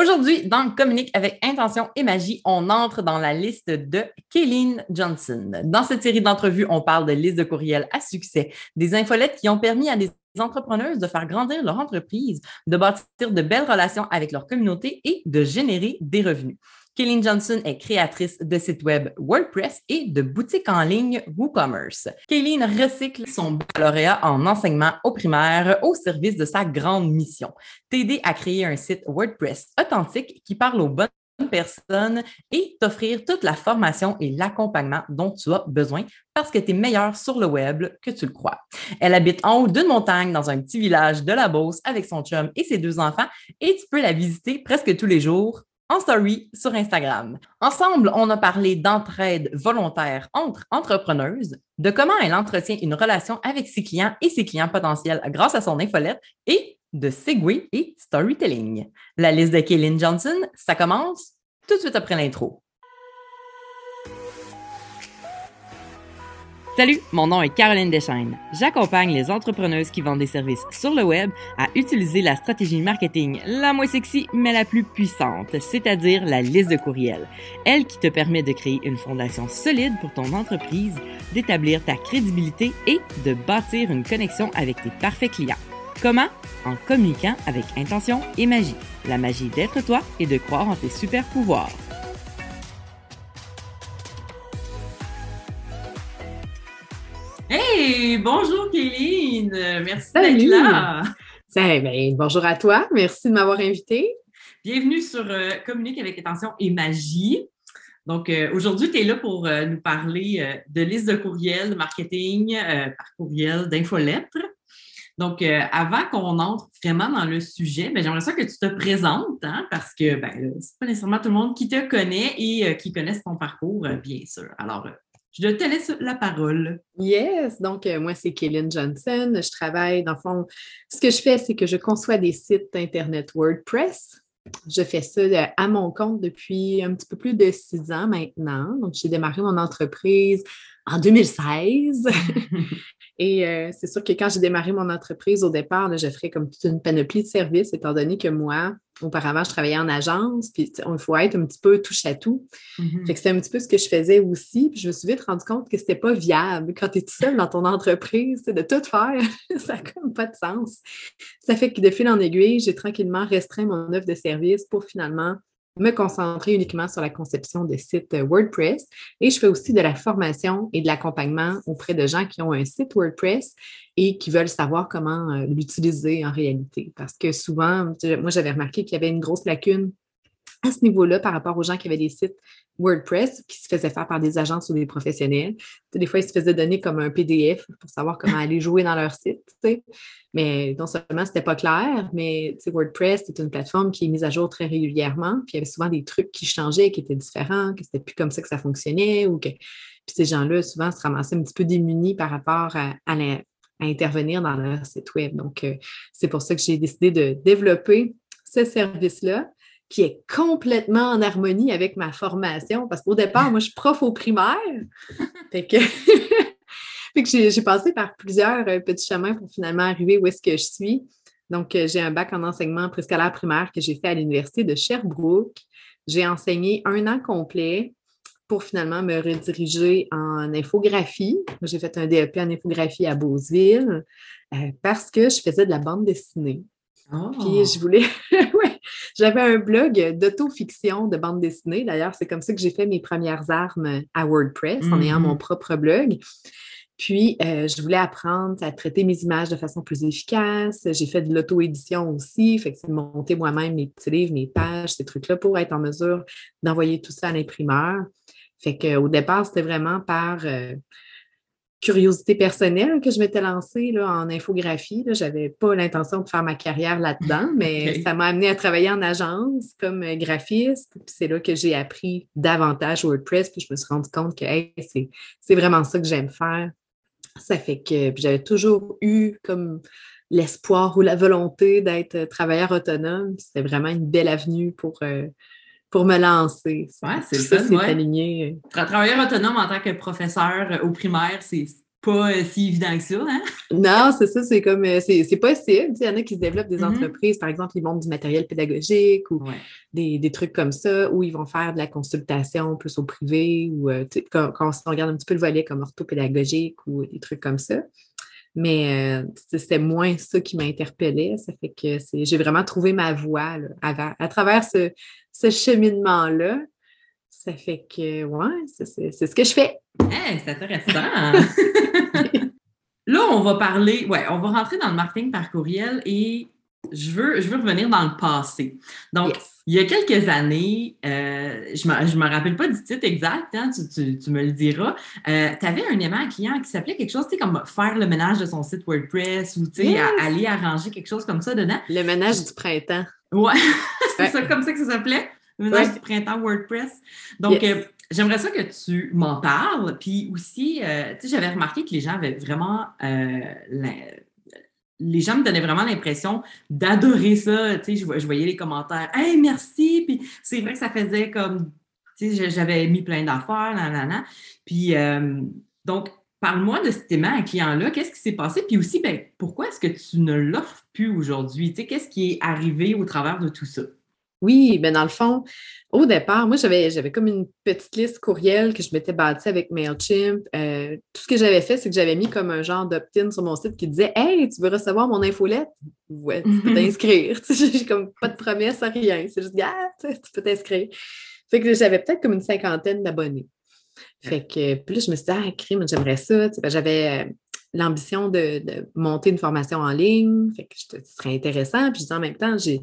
Aujourd'hui, dans Communique avec intention et magie, on entre dans la liste de Kayleen Johnson. Dans cette série d'entrevues, on parle de listes de courriels à succès, des infolettes qui ont permis à des entrepreneuses de faire grandir leur entreprise, de bâtir de belles relations avec leur communauté et de générer des revenus. Kayleen Johnson est créatrice de site web WordPress et de boutique en ligne WooCommerce. Kayleen recycle son baccalauréat en enseignement au primaire au service de sa grande mission, t'aider à créer un site WordPress authentique qui parle aux bonnes personnes et t'offrir toute la formation et l'accompagnement dont tu as besoin parce que tu es meilleur sur le web que tu le crois. Elle habite en haut d'une montagne dans un petit village de la Beauce avec son chum et ses deux enfants et tu peux la visiter presque tous les jours en story sur Instagram. Ensemble, on a parlé d'entraide volontaire entre entrepreneuses, de comment elle entretient une relation avec ses clients et ses clients potentiels grâce à son infolette et de Segway et storytelling. La liste de Kaylin Johnson, ça commence tout de suite après l'intro. Salut, mon nom est Caroline Deschaines. J'accompagne les entrepreneuses qui vendent des services sur le web à utiliser la stratégie marketing la moins sexy mais la plus puissante, c'est-à-dire la liste de courriels. Elle qui te permet de créer une fondation solide pour ton entreprise, d'établir ta crédibilité et de bâtir une connexion avec tes parfaits clients. Comment? En communiquant avec intention et magie. La magie d'être toi et de croire en tes super pouvoirs. Bonjour Kéline, merci d'être là. Ben, bonjour à toi, merci de m'avoir invité. Bienvenue sur euh, Communique avec attention et magie. Donc, euh, aujourd'hui, tu es là pour euh, nous parler de liste de courriels, de marketing par courriel, d'infolettres. Donc, avant qu'on entre vraiment dans le sujet, ben, j'aimerais ça que tu te présentes, hein, parce que ben, ce n'est pas nécessairement tout le monde qui te connaît et qui connaisse ton parcours, bien sûr. Alors, je te laisse la parole. Yes, donc euh, moi, c'est Kaylin Johnson. Je travaille, dans le fond, ce que je fais, c'est que je conçois des sites Internet WordPress. Je fais ça euh, à mon compte depuis un petit peu plus de six ans maintenant. Donc, j'ai démarré mon entreprise en 2016. Et euh, c'est sûr que quand j'ai démarré mon entreprise au départ, j'offrais comme toute une panoplie de services, étant donné que moi, auparavant, je travaillais en agence, puis il faut être un petit peu touche à tout. Mm-hmm. Fait que c'est un petit peu ce que je faisais aussi. Puis je me suis vite rendu compte que c'était pas viable quand tu es tout seul dans ton entreprise, de tout faire. ça n'a comme pas de sens. Ça fait que de fil en aiguille, j'ai tranquillement restreint mon offre de service pour finalement me concentrer uniquement sur la conception de sites euh, WordPress et je fais aussi de la formation et de l'accompagnement auprès de gens qui ont un site WordPress et qui veulent savoir comment euh, l'utiliser en réalité. Parce que souvent, moi, j'avais remarqué qu'il y avait une grosse lacune à ce niveau-là par rapport aux gens qui avaient des sites WordPress qui se faisaient faire par des agences ou des professionnels. des fois, ils se faisaient donner comme un PDF pour savoir comment aller jouer dans leur site. Mais non seulement ce n'était pas clair, mais WordPress, c'est une plateforme qui est mise à jour très régulièrement. Puis il y avait souvent des trucs qui changeaient, qui étaient différents, que c'était plus comme ça que ça fonctionnait. Ou que... Puis ces gens-là, souvent, se ramassaient un petit peu démunis par rapport à, intervenir dans leur site web. Donc, euh, c'est pour ça que j'ai décidé de développer ce service-là qui est complètement en harmonie avec ma formation. Parce qu'au départ, moi, je suis prof au primaire. fait que, j'ai passé par plusieurs euh, petits chemins pour finalement arriver où est-ce que je suis. Donc, euh, j'ai un bac en enseignement préscolaire primaire que j'ai fait à l'Université de Sherbrooke. J'ai enseigné un an complet pour finalement me rediriger en infographie. J'ai fait un DEP en infographie à Beauceville euh, parce que je faisais de la bande dessinée. Puis je oh! voulais, j'avais un blog d'autofiction de bande dessinée. D'ailleurs, c'est comme ça que j'ai fait mes premières armes à WordPress en ayant mon mm-hmm. propre blog. Puis, euh, je voulais apprendre à traiter mes images de façon plus efficace. J'ai fait de l'auto-édition aussi, fait que c'est monter moi-même mes petits livres, mes pages, ces trucs-là pour être en mesure d'envoyer tout ça à l'imprimeur. Fait qu'au départ, c'était vraiment par euh, curiosité personnelle que je m'étais lancée là, en infographie. Je n'avais pas l'intention de faire ma carrière là-dedans, mais ça m'a amené à travailler en agence comme euh, graphiste. c'est là que j'ai appris davantage WordPress. Puis je me suis rendu compte que c'est vraiment ça que j'aime faire. Ça fait que j'avais toujours eu comme l'espoir ou la volonté d'être travailleur autonome. C'était vraiment une belle avenue pour, euh, pour me lancer. Ouais, c'est ça, c'est aligné. Travailleur autonome en tant que professeur au primaire, c'est pas euh, si évident que ça, hein? Non, c'est ça, c'est comme, euh, c'est possible. Il y en a qui se développent des Mhm. entreprises, par exemple, ils montent du matériel pédagogique ou Ouais. des, des trucs comme ça, où ils vont faire de la consultation plus au privé ou euh, quand, quand on regarde un petit peu le volet comme orthopédagogique ou des trucs comme ça. Mais euh, c'était moins ça qui m'interpellait. Ça fait que j'ai vraiment trouvé ma voie là, à, à travers ce, ce cheminement-là. Ça fait que, ouais, c'est ce que je fais. Hey, c'est intéressant. Là, on va parler, ouais, on va rentrer dans le marketing par courriel et je veux, je veux revenir dans le passé. Donc, Yes. il y a quelques années, euh, je ne me, rappelle pas du titre exact, hein, tu, tu- tu me le diras. tu avais un aimant client qui s'appelait quelque chose, tu sais, comme faire le ménage de son site WordPress ou tu sais, Yes. à- aller arranger quelque chose comme ça dedans. Le ménage du printemps. Ouais, c'est Ouais. ça comme ça que ça s'appelait. Le ménage Ouais. du printemps WordPress. Donc, Yes. euh, j'aimerais ça que tu m'en parles. Puis aussi, euh, tu sais, j'avais remarqué que les gens avaient vraiment. euh, les gens me donnaient vraiment l'impression d'adorer ça. Tu sais, je, vo- je voyais les commentaires. Hey, merci! Puis c'est vrai que ça faisait comme. Tu sais, j'avais mis plein d'affaires, nan, nan, nan. Puis, euh, donc, parle-moi de cet aimant à client-là. Qu'est-ce qui s'est passé? Puis aussi, ben, pourquoi est-ce que tu ne l'offres plus aujourd'hui? Tu sais, qu'est-ce qui est arrivé au travers de tout ça? Oui, ben dans le fond, au départ, moi, j'avais, j'avais comme une petite liste courriel que je m'étais bâtie avec MailChimp. Euh, tout ce que j'avais fait, c'est que j'avais mis comme un genre d'opt-in sur mon site qui disait Hey, tu veux recevoir mon infolette? Ouais, tu peux Mhm. t'inscrire. J'ai comme pas de promesse à rien. C'est juste Ah, tu peux t'inscrire. Fait que j'avais peut-être comme une cinquantaine d'abonnés. Fait que puis là, je me suis dit, ah, crime, j'aimerais ça. Ben, j'avais euh, l'ambition de, de monter une formation en ligne. Fait que ce serait intéressant. Puis je dis en même temps, j'ai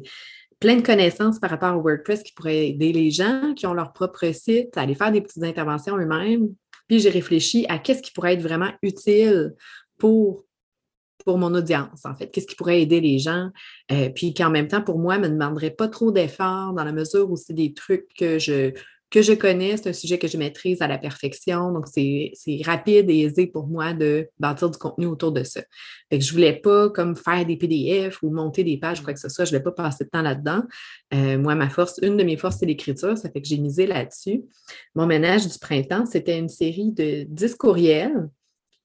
plein de connaissances par rapport au WordPress qui pourraient aider les gens qui ont leur propre site à aller faire des petites interventions eux-mêmes. Puis j'ai réfléchi à qu'est-ce qui pourrait être vraiment utile pour, pour mon audience, en fait. Qu'est-ce qui pourrait aider les gens? Euh, puis qui en même temps, pour moi, ne me demanderait pas trop d'efforts dans la mesure où c'est des trucs que je, que je connais, c'est un sujet que je maîtrise à la perfection. Donc, c'est rapide et aisé pour moi de bâtir du contenu autour de ça. Fait que je ne voulais pas comme faire des PDF ou monter des pages, quoi que ce soit. Je ne voulais pas passer de temps là-dedans. Euh, moi, ma force, une de mes forces, c'est l'écriture. Ça fait que j'ai misé là-dessus. Mon ménage du printemps, c'était une série de 10 courriels.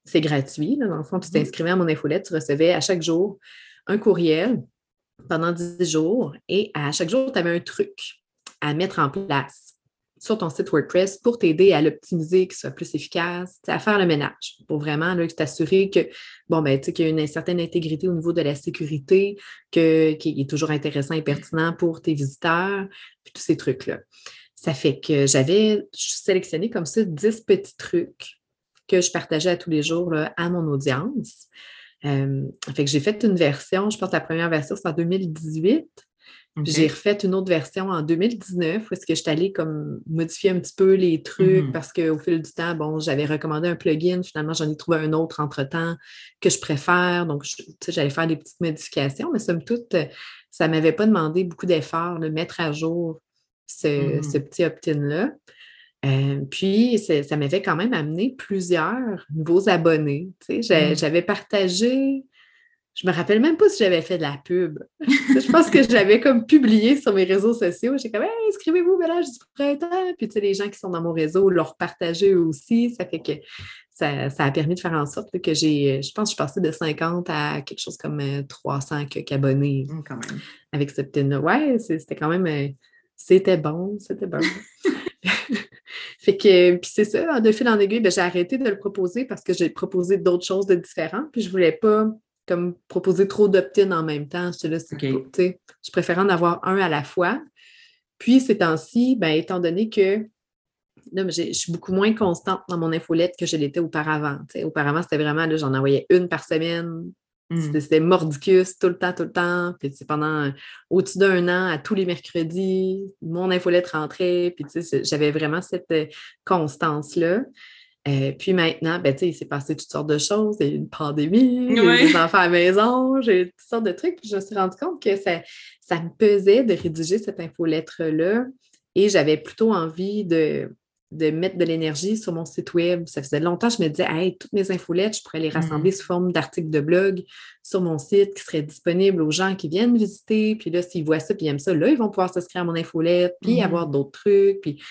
C'est gratuit. là. Dans le fond, tu t'inscrivais à mon infolette, tu recevais à chaque jour un courriel pendant 10 jours et à chaque jour, tu avais un truc à mettre en place sur ton site WordPress pour t'aider à l'optimiser, qu'il soit plus efficace, à faire le ménage, pour vraiment t'assurer que, bon, ben, qu'il y a une certaine intégrité au niveau de la sécurité, qui est toujours intéressant et pertinent pour tes visiteurs, puis tous ces trucs-là. Ça fait que j'avais sélectionné comme ça 10 petits trucs que je partageais à tous les jours là, à mon audience. Euh, fait que j'ai fait une version, je pense que la première version, c'est en 2018. J'ai refait une autre version en 2019 où est-ce que je suis allée comme modifier un petit peu les trucs Mhm. parce qu'au fil du temps, bon, j'avais recommandé un plugin, finalement, j'en ai trouvé un autre entre-temps que je préfère. Donc, je- tu sais, j'allais faire des petites modifications, mais somme toute, euh, ça ne m'avait pas demandé beaucoup d'efforts de mettre à jour ce, Mhm. ce petit opt-in-là. Euh, puis, ça m'avait quand même amené plusieurs nouveaux abonnés. Tu sais, j'ai- Mhm. J'avais partagé, je me rappelle même pas si j'avais fait de la pub. Je pense que je l'avais comme publié sur mes réseaux sociaux. J'ai comme, hey, inscrivez-vous ménage du printemps. Puis, tu sais, les gens qui sont dans mon réseau l'ont partagé eux aussi. Ça fait que ça, ça a permis de faire en sorte que j'ai, je pense que je suis passée de 50 à quelque chose comme euh, 300 quelques abonnés Quand même. avec ce petit Ouais, c'était quand même. euh, c'était bon, c'était bon. fait que, puis c'est ça, de fil en aiguille, ben, j'ai arrêté de le proposer parce que j'ai proposé d'autres choses de différentes, puis je voulais pas comme proposer trop d'opt-in en même temps. J'étais là, c'est OK. pas- tu sais, je préférais en avoir un à la fois. Puis ces temps-ci, ben, étant donné que là, je suis beaucoup moins constante dans mon infolette que je l'étais auparavant. Auparavant, c'était vraiment, là, j'en envoyais une par semaine, Hum. c'était mordicus tout le temps, tout le temps. Puis c'est pendant au-dessus d'un an, à tous les mercredis, mon infolette rentrait. Puis j'avais vraiment cette euh, constance-là. Euh, puis maintenant, ben, il s'est passé toutes sortes de choses. Il y a eu une pandémie, j'ai eu des enfants à la maison, j'ai eu toutes sortes de trucs. Puis je me suis rendu compte que ça, ça me pesait de rédiger cette infolettre-là. Et j'avais plutôt envie de, de mettre de l'énergie sur mon site web. Ça faisait longtemps que je me disais, hey, toutes mes infolettes, je pourrais les rassembler sous forme d'articles de blog sur mon site qui seraient disponibles aux gens qui viennent visiter. Puis là, s'ils voient ça puis ils aiment ça, là, ils vont pouvoir s'inscrire à mon infolette, puis Mhm. avoir d'autres trucs. Puis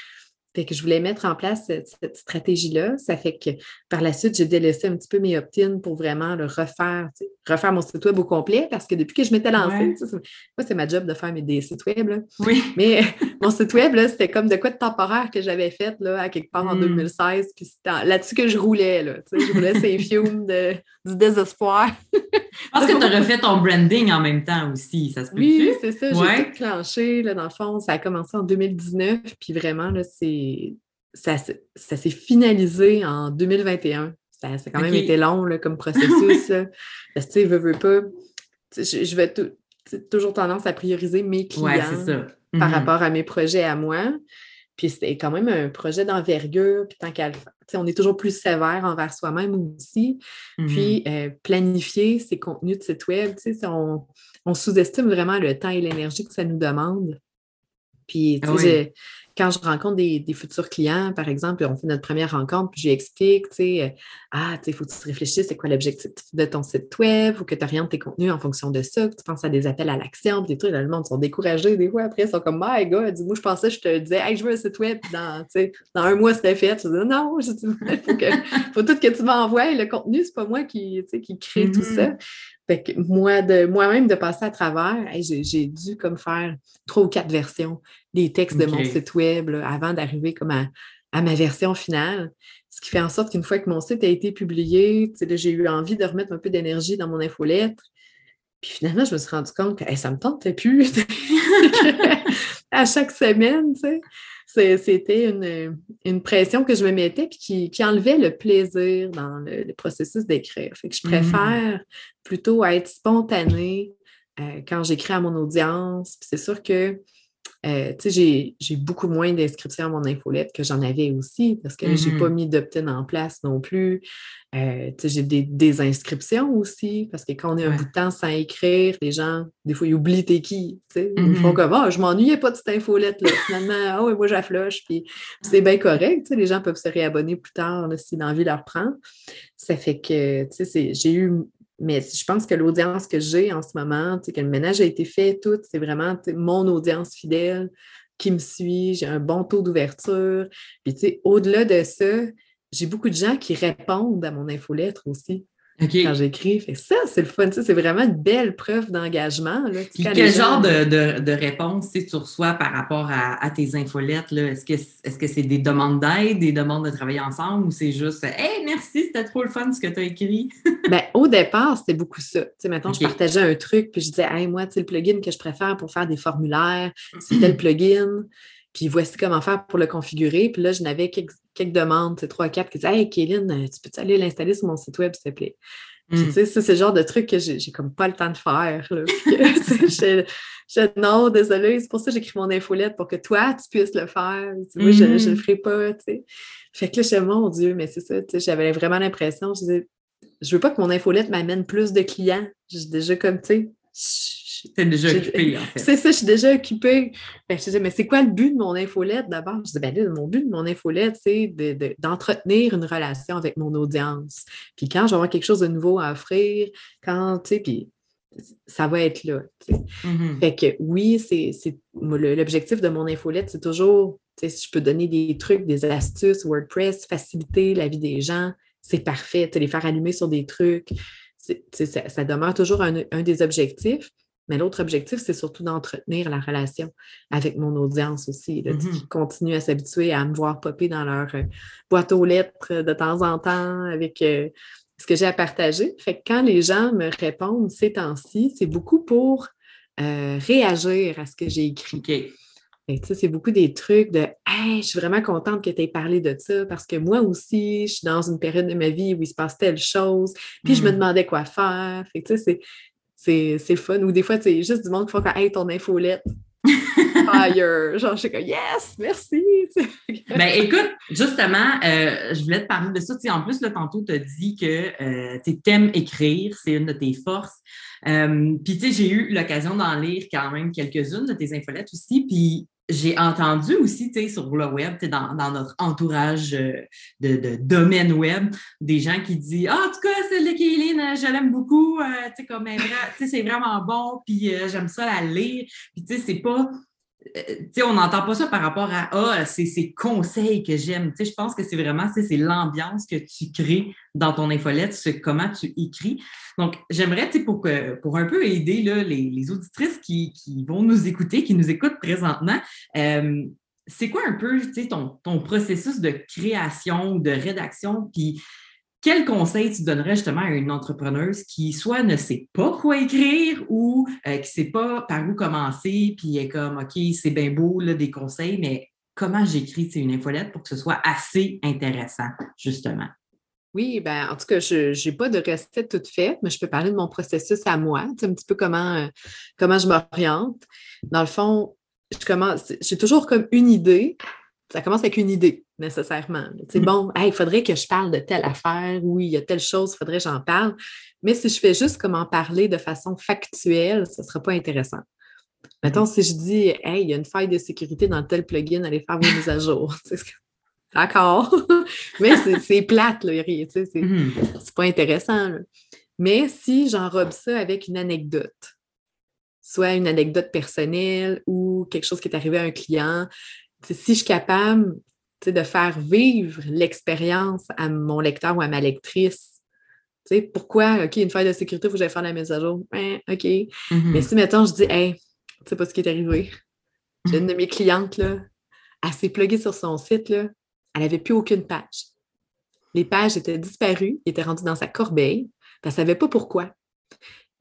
Fait que je voulais mettre en place cette, stratégie-là. Ça fait que par la suite, j'ai délaissé un petit peu mes opt-ins pour vraiment le refaire, refaire mon site web au complet parce que depuis que je m'étais lancée, moi, c'est ma job de faire mes, des sites web. Oui. Mais mon site web, c'était comme de quoi de temporaire que j'avais fait là, à quelque part en 2016. Hmm. Puis c'était là-dessus que je roulais. Là, je roulais ces fumes de, du désespoir. Je pense que tu as refait ton branding en même temps aussi. Ça se peut Oui, c'est ça. J'ai tout clenché. Là, dans le fond, ça a commencé en 2019. Puis vraiment, là, c'est ça, s'est finalisé en 2021. Ça, a quand même été long comme processus. Parce que, tu sais, veux, pas, je, vais toujours tendance à prioriser mes clients par mhm. rapport à mes projets à moi. Puis c'était quand même un projet d'envergure, puis tant qu'à on est toujours plus sévère envers soi-même aussi. Puis mhm. euh, planifier ces contenus de site web, on, on sous-estime vraiment le temps et l'énergie que ça nous demande. Puis, tu sais, quand je rencontre des, futurs clients, par exemple, on fait notre première rencontre, puis je lui explique, tu sais, euh, ah, tu sais, il faut que tu réfléchisses, c'est quoi l'objectif de ton site web, ou que tu orientes tes contenus en fonction de ça, que tu penses à des appels à l'action, puis des trucs, là, le monde sont découragés des fois, après, ils sont comme, my God, moi, je pensais, je te disais, hey, je veux un site web, puis dans, dans un mois, c'était fait. Je dis, non, il faut, que, faut tout que tu m'envoies, le contenu, c'est pas moi qui, qui crée tout ça. Mm-hmm. Fait que moi, de moi-même, de passer à travers, j'ai dû comme faire trois ou quatre versions des textes de mon site web avant d'arriver comme à, ma version finale. Ce qui fait en sorte qu'une fois que mon site a été publié, j'ai eu envie de remettre un peu d'énergie dans mon infolettre. Puis finalement, je me suis rendu compte que ça ne me tentait plus à chaque semaine. C'était une, pression que je me mettais puis qui, enlevait le plaisir dans le, processus d'écrire. Fait que je mmh. préfère plutôt être spontanée euh, quand j'écris à mon audience. c'est sûr que euh, j'ai beaucoup moins d'inscriptions à mon infolette que j'en avais aussi parce que je n'ai pas mm-hmm. mis d'opt-in en place non plus. Euh, j'ai des, inscriptions aussi parce que quand on est un bout de temps sans écrire, les gens, des fois, ils oublient t'es qui. Ils font mm-hmm. comme Ah, je m'ennuyais pas de cette infolette-là. Finalement, ah oui, moi, j'affloche. Puis c'est bien correct. Les gens peuvent se réabonner plus tard si l'envie leur prend. Ça fait que j'ai eu mais je pense que l'audience que j'ai en ce moment, que le ménage a été fait, tout, c'est vraiment mon audience fidèle qui me suit, j'ai un bon taux d'ouverture. Puis, au-delà de ça, j'ai beaucoup de gens qui répondent à mon infolettre aussi quand j'écris. ça, c'est le fun. C'est vraiment une belle preuve d'engagement. quel genre de, réponse tu reçois par rapport à, tes infolettes? Est-ce que c'est des demandes d'aide, des demandes de travailler ensemble ou c'est juste Hey, merci, c'était trop le fun ce que tu as écrit? ben, au départ, c'était beaucoup ça. maintenant, je partageais un truc, puis je disais Hey, moi, le plugin que je préfère pour faire des formulaires, c'est tel plugin. Puis voici comment faire pour le configurer. Puis là, je n'avais quelques, demandes, c'est trois, quatre qui disaient Hey, Kéline, euh, tu peux aller l'installer sur mon site web, s'il te plaît? Hmm. tu sais, c'est le genre de truc que j'ai comme pas le temps de faire. Là. je, non, désolé, c'est pour ça que j'écris mon infolette pour que toi, tu puisses le faire. Moi, je ne le hmm. ferai pas. Tu sais. Fait que là, je mon Dieu, mais c'est ça, j'avais vraiment l'impression, je disais, je veux pas que mon infolette m'amène plus de clients. J'ai déjà comme, tu sais, Déjà occupé, en fait. C'est ça, je suis déjà occupée. Ben, je disais, mais c'est quoi le but de mon infolette d'abord? Je disais, ben mon but de mon infolette, c'est d'entretenir une relation avec mon audience. Puis quand je vais avoir quelque chose de nouveau à offrir, quand, tu sais, puis ça va être là. Mm-hmm. Fait que oui, c'est l'objectif de mon infolette, c'est toujours, si je peux donner des trucs, des astuces, WordPress, faciliter la vie des gens, c'est parfait. Les faire allumer sur des trucs, ça, ça, demeure toujours un, un, des objectifs. Mais l'autre objectif, c'est surtout d'entretenir la relation avec mon audience aussi, là, qui mm-hmm. continue à s'habituer à me voir popper dans leur euh, boîte aux lettres de temps en temps avec euh, ce que j'ai à partager. Fait que quand les gens me répondent ces temps-ci, c'est beaucoup pour euh, réagir à ce que j'ai écrit. C'est beaucoup des trucs de Hey, je suis vraiment contente que tu aies parlé de ça parce que moi aussi, je suis dans une période de ma vie où il se passe telle chose, puis je me mm. demandais quoi faire. Fait c'est fun. Ou des fois, c'est juste du monde qui font comme Hey, ton infolette. Fire. Genre, je suis comme Yes, merci. ben écoute, justement, euh, je voulais te parler de ça. en plus, là, tantôt, tu as dit que euh, tu aimes écrire, c'est une de tes forces. Euh, puis, tu sais, j'ai eu l'occasion d'en lire quand même quelques-unes de tes infolettes aussi. Puis, j'ai entendu aussi, sur le web, dans, dans notre entourage euh, de, domaine web, des gens qui disent Ah, en tout cas, celle de euh, je l'aime beaucoup, euh, comme c'est vraiment bon, puis j'aime ça la lire. Puis, tu sais, c'est pas euh, on n'entend pas ça par rapport à Ah, c'est ces conseils que j'aime. Je pense que c'est vraiment c'est l'ambiance que tu crées dans ton infolette, c'est comment tu écris. Donc, j'aimerais, pour, pour un peu aider là, les, auditrices qui, vont nous écouter, qui nous écoutent présentement, euh, c'est quoi un peu ton, ton processus de création, de rédaction, puis quel conseil tu donnerais justement à une entrepreneuse qui soit ne sait pas quoi écrire ou euh, qui ne sait pas par où commencer, puis est comme OK, c'est bien beau là, des conseils, mais comment j'écris une infolette pour que ce soit assez intéressant, justement? Oui, ben, en tout cas, je n'ai pas de recette toute faite, mais je peux parler de mon processus à moi, un petit peu comment, euh, comment je m'oriente. Dans le fond, je commence, j'ai toujours comme une idée, ça commence avec une idée, nécessairement. C'est mm. bon, il faudrait que je parle de telle affaire, oui, il y a telle chose, il faudrait que j'en parle. Mais si je fais juste comme en parler de façon factuelle, ce ne sera pas intéressant. Mettons, mm. si je dis, hey, il y a une faille de sécurité dans tel plugin, allez faire vos mises à jour. D'accord. Mais c'est plate, là, c'est mm. pas intéressant. Mais si j'enrobe ça avec une anecdote, soit une anecdote personnelle ou quelque chose qui est arrivé à un client, si je suis capable de faire vivre l'expérience à mon lecteur ou à ma lectrice, pourquoi, OK, une faille de sécurité, il faut que j'aille faire la mise à jour? Ben, OK. Mm-hmm. Mais si, mettons, je dis, hey, tu sais pas ce qui est arrivé. J'ai une de mes clientes, là, elle s'est pluguée sur son site, là, elle n'avait plus aucune page. Les pages étaient disparues, étaient rendues dans sa corbeille, elle ne savait pas pourquoi.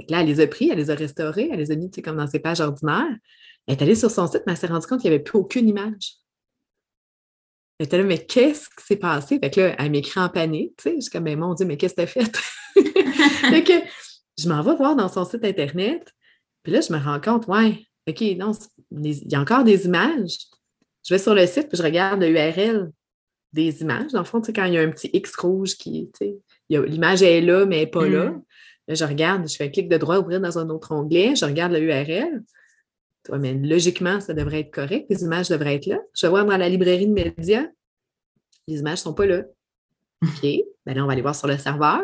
là, elle les a pris, elle les a restaurées, elle les a mis comme dans ses pages ordinaires. Elle est allée sur son site, mais elle s'est rendue compte qu'il n'y avait plus aucune image. Elle était là, mais qu'est-ce qui s'est passé? Fait que là, elle m'écrit en panique, tu sais. Je suis comme, mais mon Dieu, mais qu'est-ce que tu as fait? fait que je m'en vais voir dans son site Internet. Puis là, je me rends compte, ouais, OK, non, il y a encore des images. Je vais sur le site, puis je regarde l'URL des images. Dans le fond, tu sais, quand il y a un petit X rouge qui, tu sais, l'image est là, mais elle n'est pas là. Mm. Là, je regarde, je fais un clic de droit, ouvrir dans un autre onglet, je regarde l'URL mais logiquement, ça devrait être correct. Les images devraient être là. Je vais voir dans la librairie de médias. Les images ne sont pas là. OK. Ben là, on va aller voir sur le serveur.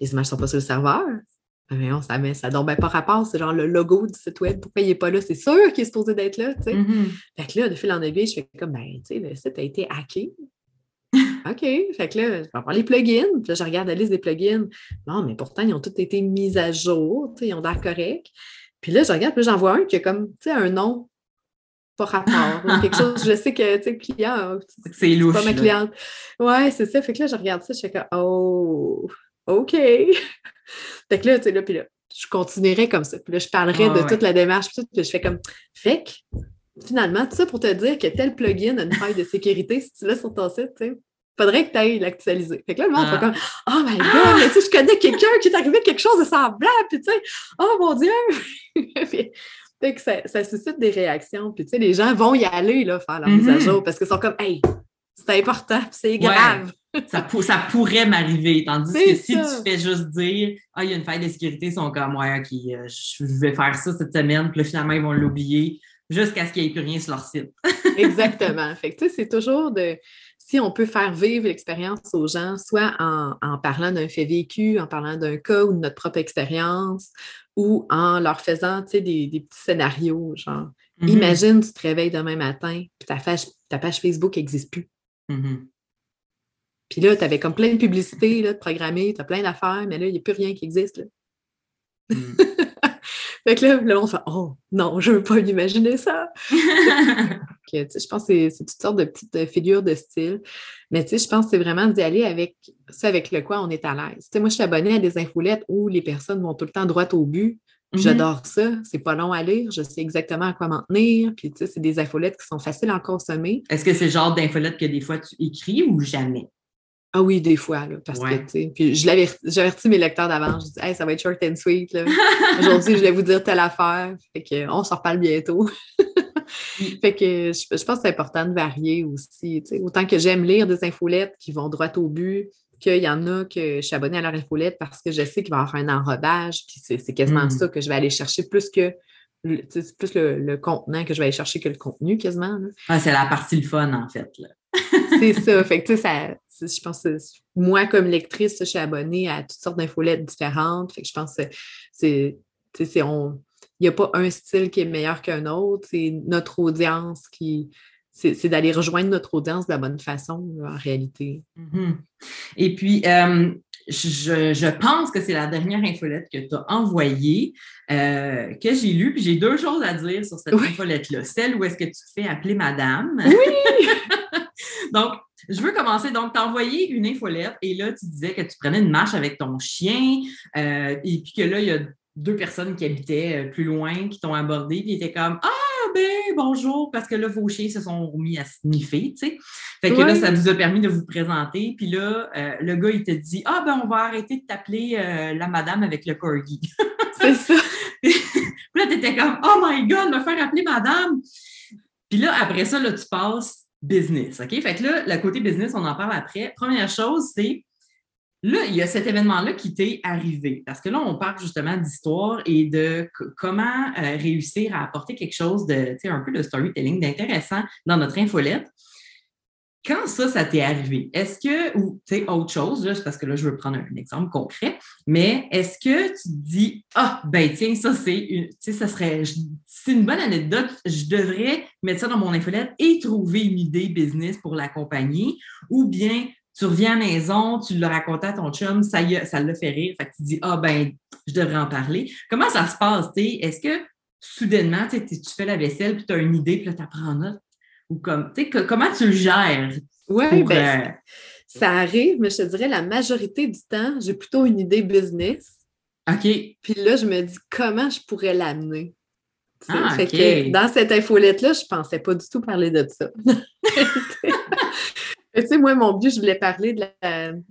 Les images ne sont pas sur le serveur. Ben, mais on, ça ne ça donne pas rapport. C'est genre le logo du site web. Pourquoi il n'est pas là? C'est sûr qu'il est supposé d'être là. Mm-hmm. Fait que là, de fil en aiguille, je fais comme, ben, tu sais, le site a été hacké. OK. Fait que là, je vais voir les plugins. Puis là, je regarde la liste des plugins. Non, mais pourtant, ils ont tous été mis à jour. Ils ont l'air corrects. Puis là, je regarde, puis j'en vois un qui a comme, tu sais, un nom pas rapport. quelque chose, je sais que, tu sais, le client, c'est louche. pas ma cliente. Ouais, c'est ça. Fait que là, je regarde ça, je fais comme, oh, OK. fait que là, tu sais, là, puis là, je continuerai comme ça. Puis là, je parlerai de toute la démarche, puis, puis je fais comme, fait que, finalement, tout ça pour te dire que tel plugin a une faille de sécurité, si tu l'as sur ton site, tu sais, faudrait que tu ailles l'actualiser. Fait que là, le monde ah. comme Oh my God, mais tu sais, je connais quelqu'un qui est arrivé quelque chose de semblable, puis tu sais, oh mon Dieu! fait que ça, ça, suscite des réactions. Puis tu sais, les gens vont y aller là, faire leur mise à mm-hmm. jour parce qu'ils sont comme Hey, c'est important, c'est grave. ça, ça, pourrait m'arriver. Tandis que si tu fais juste dire Ah, il y a une faille de sécurité, ils sont comme Ouais, OK, euh, je vais faire ça cette semaine, puis là, finalement, ils vont l'oublier jusqu'à ce qu'il n'y ait plus rien sur leur site. Exactement. Fait que tu sais, c'est toujours de si on peut faire vivre l'expérience aux gens, soit en, parlant d'un fait vécu, en parlant d'un cas ou de notre propre expérience, ou en leur faisant des, des petits scénarios, genre, mm-hmm. imagine, tu te réveilles demain matin, puis ta page, ta page Facebook n'existe plus. Mm-hmm. Puis là, tu avais comme plein de publicités là, de programmer, tu as plein d'affaires, mais là, il n'y a plus rien qui existe. Là. Mm. Fait que là, le monde fait Oh non, je ne veux pas m'imaginer ça. je pense que c'est toutes sortes de petites figures de style. Mais je pense que c'est vraiment d'y aller avec ça avec le quoi on est à l'aise. Moi, je suis abonnée à des infolettes où les personnes vont tout le temps droit au but. Mm-hmm. J'adore ça. C'est pas long à lire. Je sais exactement à quoi m'en tenir. Puis, tu sais, c'est des infolettes qui sont faciles à consommer. Est-ce que c'est le genre d'infolettes que des fois tu écris ou jamais? Ah oui, des fois, parce que, tu sais, puis je j'avertis mes lecteurs d'avance, je dis, hey, ça va être short and sweet, Aujourd'hui, je vais vous dire telle affaire, fait qu'on se reparle bientôt. fait que je, pense que c'est important de varier aussi, autant que j'aime lire des infolettes qui vont droit au but, qu'il y en a que je suis abonnée à leur infolette parce que je sais qu'il va y avoir un enrobage, puis c'est quasiment hmm. ça que je vais aller chercher plus que c'est plus le, contenant que je vais aller chercher que le contenu quasiment. Ah, c'est la partie le fun, en fait. c'est ça. Fait que, ça, je pense que moi, comme lectrice, je suis abonnée à toutes sortes d'infolettes différentes. Fait que je pense que c'est, n'y a pas un style qui est meilleur qu'un autre. C'est notre audience qui. C'est d'aller rejoindre notre audience de la bonne façon, en réalité. Mm-hmm. Et puis, euh, je, pense que c'est la dernière infolette que tu as envoyée, euh, que j'ai lue, puis j'ai deux choses à dire sur cette infolette-là. Celle où est-ce que tu te fais appeler madame. Oui! Donc, je veux commencer. Donc, tu as envoyé une infolette et là, tu disais que tu prenais une marche avec ton chien euh, et puis que là, il y a deux personnes qui habitaient euh, plus loin qui t'ont abordé puis étaient comme Ah, ben bonjour, parce que là, vos chiens se sont remis à sniffer, tu sais. Fait que là, ça vous a permis de vous présenter. Puis là, euh, le gars, il te dit Ah, ben on va arrêter de t'appeler la madame avec le corgi. C'est ça. puis là, tu étais comme Oh my God, me faire appeler madame. Puis là, après ça, là, tu passes business. OK? Fait que là, le côté business, on en parle après. Première chose, c'est là, il y a cet événement-là qui t'est arrivé. Parce que là, on parle justement d'histoire et de comment euh, réussir à apporter quelque chose de, tu un peu de storytelling, d'intéressant dans notre infolette. Quand ça, ça t'est arrivé, est-ce que, ou tu sais, autre chose, parce que là, je veux prendre un exemple concret, mais est-ce que tu te dis, ah, ben tiens, ça, c'est une, tu sais, ça serait, c'est une bonne anecdote, je devrais mettre ça dans mon infolette et trouver une idée business pour l'accompagner, ou bien tu reviens à la maison, tu le racontes à ton chum, ça, y ça l'a fait rire, fait que tu dis, ah, ben, je devrais en parler. Comment ça se passe? Est-ce que soudainement, tu fais la vaisselle, puis tu as une idée, puis là, tu apprends note? Ou comme, tu sais, comment tu le gères? Oui, ben, euh, ça arrive, mais je te dirais la majorité du temps, j'ai plutôt une idée business. OK. Puis là, je me dis comment je pourrais l'amener? Ah, fait que dans cette infolette-là, je ne pensais pas du tout parler de ça. tu sais, moi, mon but, je voulais parler de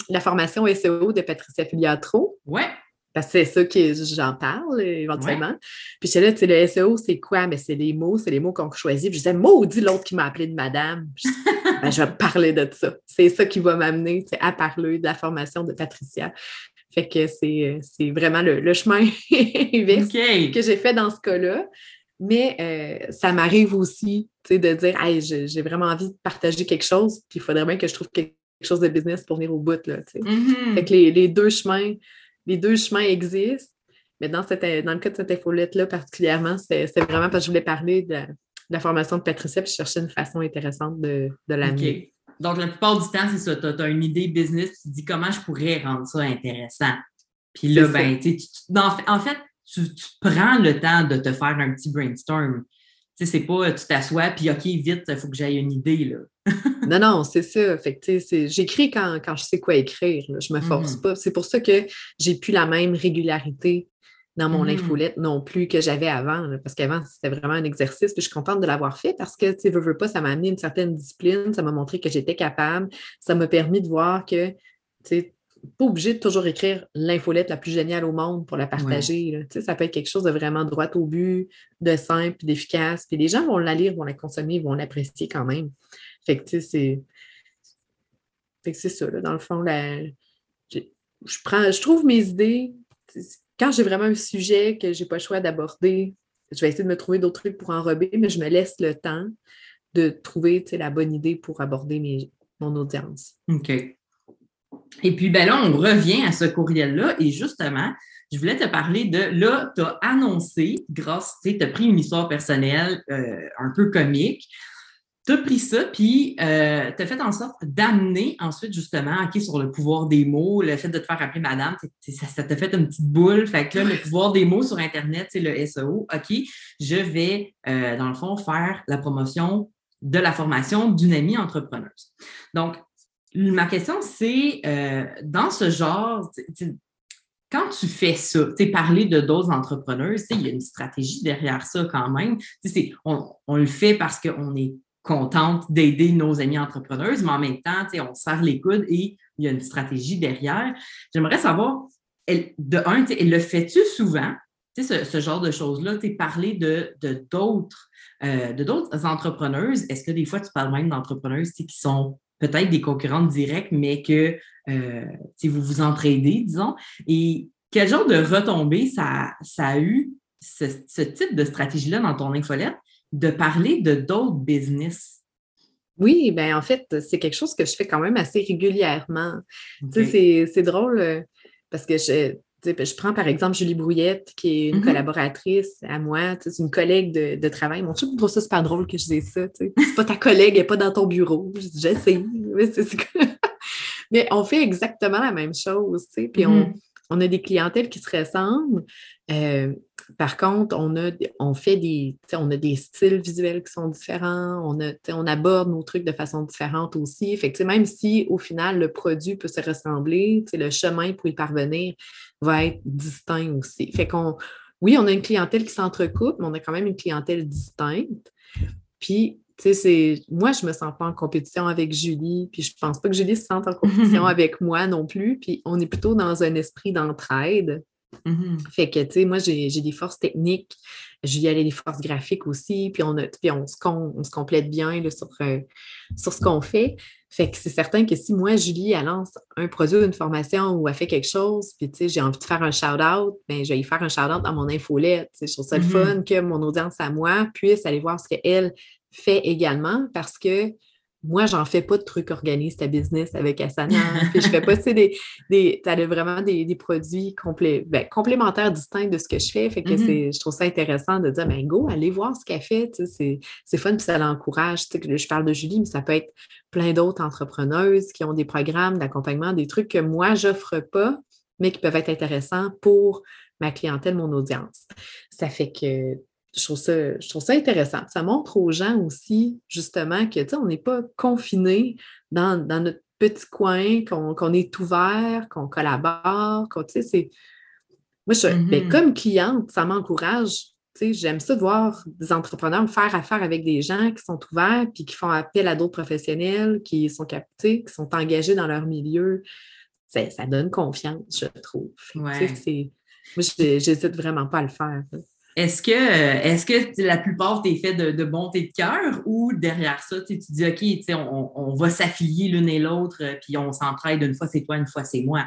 la, formation SEO de Patricia Filiatro. Ouais. Parce que c'est ça que j'en parle éventuellement. Puis je là, tu sais, le SEO, c'est quoi? Mais c'est les mots, c'est les mots qu'on choisit. Puis je disais, maudit l'autre qui m'a appelé de madame. Ben, je, vais parler de ça. C'est ça qui va m'amener à parler de la formation de Patricia. Fait que c'est vraiment le, chemin inverse que j'ai fait dans ce cas-là. Mais euh, ça m'arrive aussi de dire hey, j'ai vraiment envie de partager quelque chose, puis il faudrait bien que je trouve quelque chose de business pour venir au bout. Là, mm-hmm. Fait que les, deux chemins, les deux chemins existent. Mais dans, cette, dans le cas de cette infolette-là particulièrement, c'est vraiment parce que je voulais parler de la, formation de Patricia, puis je cherchais une façon intéressante de, de l'amener. Donc, la plupart du temps, c'est ça. Tu as, une idée business, tu te dis comment je pourrais rendre ça intéressant. Puis là, ben, tu, en fait, tu, prends le temps de te faire un petit brainstorm. Tu sais, c'est pas tu t'assois, puis OK, vite, il faut que j'aille une idée. Là. non, non, c'est ça. Fait j'écris quand, je sais quoi écrire. Je me force mm-hmm. pas. C'est pour ça que j'ai plus la même régularité dans mon mm-hmm. infolette non plus que j'avais avant. parce qu'avant, c'était vraiment un exercice. Puis je suis contente de l'avoir fait parce que, tu sais, veux, veux pas, ça m'a amené une certaine discipline. Ça m'a montré que j'étais capable. Ça m'a permis de voir que, tu sais, pas obligé de toujours écrire l'infolette la plus géniale au monde pour la partager. Ça peut être quelque chose de vraiment droit au but, de simple, d'efficace. Puis les gens vont la lire, vont la consommer, vont l'apprécier quand même. Fait que, c'est. c'est ça, dans le fond, je, prends, je trouve mes idées. Quand j'ai vraiment un sujet que je n'ai pas le choix d'aborder, je vais essayer de me trouver d'autres trucs pour enrober, mais je me laisse le temps de trouver la bonne idée pour aborder mes, mon audience. OK. Et puis, ben là, on revient à ce courriel-là et justement, je voulais te parler de, là, tu as annoncé, grâce, tu as pris une histoire personnelle euh, un peu comique, tu as pris ça, puis euh, tu as fait en sorte d'amener ensuite, justement, OK, sur le pouvoir des mots, le fait de te faire appeler madame, ça t'a fait une petite boule. Fait que là, le pouvoir des mots sur Internet, c'est le SEO. OK, je vais, euh, dans le fond, faire la promotion de la formation d'une amie entrepreneuse. Donc, ma question, c'est euh, dans ce genre, quand tu fais ça, tu parler de d'autres entrepreneurs, il y a une stratégie derrière ça quand même. On, on, le fait parce qu'on est contente d'aider nos amis entrepreneurs, mais en même temps, on serre les coudes et il y a une stratégie derrière. J'aimerais savoir, de un, le fais-tu souvent, ce, ce, genre de choses-là, parler de d'autres euh, de d'autres entrepreneuses. Est-ce que des fois, tu parles même d'entrepreneuses qui sont peut-être des concurrentes directes, mais que euh, vous vous entraidez, disons. Et quel genre de retombée ça, ça a eu, ce, type de stratégie-là dans ton infolette, de parler de d'autres business? Oui, bien en fait, c'est quelque chose que je fais quand même assez régulièrement. C'est drôle euh, parce que je, je prends par exemple Julie Brouillette, qui est une mm-hmm. collaboratrice à moi, c'est une collègue de, travail. Mon chum trouve ça super drôle que je dise ça. C'est pas ta collègue, elle n'est pas dans ton bureau. J'essaie. Mais, mais on fait exactement la même chose. Puis on, mm-hmm. on, a des clientèles qui se ressemblent. Euh, par contre, on, a, on fait des, on a des styles visuels qui sont différents, on, a, on aborde nos trucs de façon différente aussi. Fait même si au final le produit peut se ressembler, le chemin pour y parvenir va être distinct aussi. Fait qu'on, oui, on a une clientèle qui s'entrecoupe, mais on a quand même une clientèle distincte. Puis, tu sais, moi, je ne me sens pas en compétition avec Julie, puis je ne pense pas que Julie se sente en compétition avec moi non plus. Puis, on est plutôt dans un esprit d'entraide. Mm-hmm. Fait que, tu sais, moi, j'ai des forces techniques. Julie, elle a des forces graphiques aussi. Puis, on, on, se, complète bien sur, euh, sur ce qu'on fait. Fait que c'est certain que si moi, Julie, elle lance un produit ou une formation ou elle fait quelque chose, puis tu sais, j'ai envie de faire un shout-out, bien, je vais y faire un shout-out dans mon infolette. Je trouve ça le mm-hmm. fun que mon audience à moi puisse aller voir ce qu'elle fait également parce que moi, j'en fais pas de trucs organisés ta business avec Asana. puis je fais pas, des, des tu as vraiment des, produits ben, complémentaires distincts de ce que je fais. Fait que mm-hmm. je trouve ça intéressant de dire, ben go, allez voir ce qu'elle fait. C'est fun, puis ça l'encourage. Je parle de Julie, mais ça peut être plein d'autres entrepreneuses qui ont des programmes d'accompagnement, des trucs que moi, j'offre pas, mais qui peuvent être intéressants pour ma clientèle, mon audience. Ça fait que je trouve, ça, je trouve ça intéressant. Ça montre aux gens aussi, justement, que on n'est pas confiné dans, notre petit coin, qu'on est ouvert, qu'on collabore, qu'on, c'est. Moi, je, ben, mm-hmm. comme cliente, ça m'encourage. J'aime ça de voir des entrepreneurs faire affaire avec des gens qui sont ouverts puis qui font appel à d'autres professionnels, qui sont captés, qui sont engagés dans leur milieu. Ça, ça donne confiance, je trouve. Ouais. Moi, j'hésite vraiment pas à le faire. Est-ce que, est que la plupart t'es fait de, bonté de cœur ou derrière ça, tu dis OK, on, on va s'affilier l'une et l'autre, euh, puis on s'entraide une fois c'est toi, une fois c'est moi?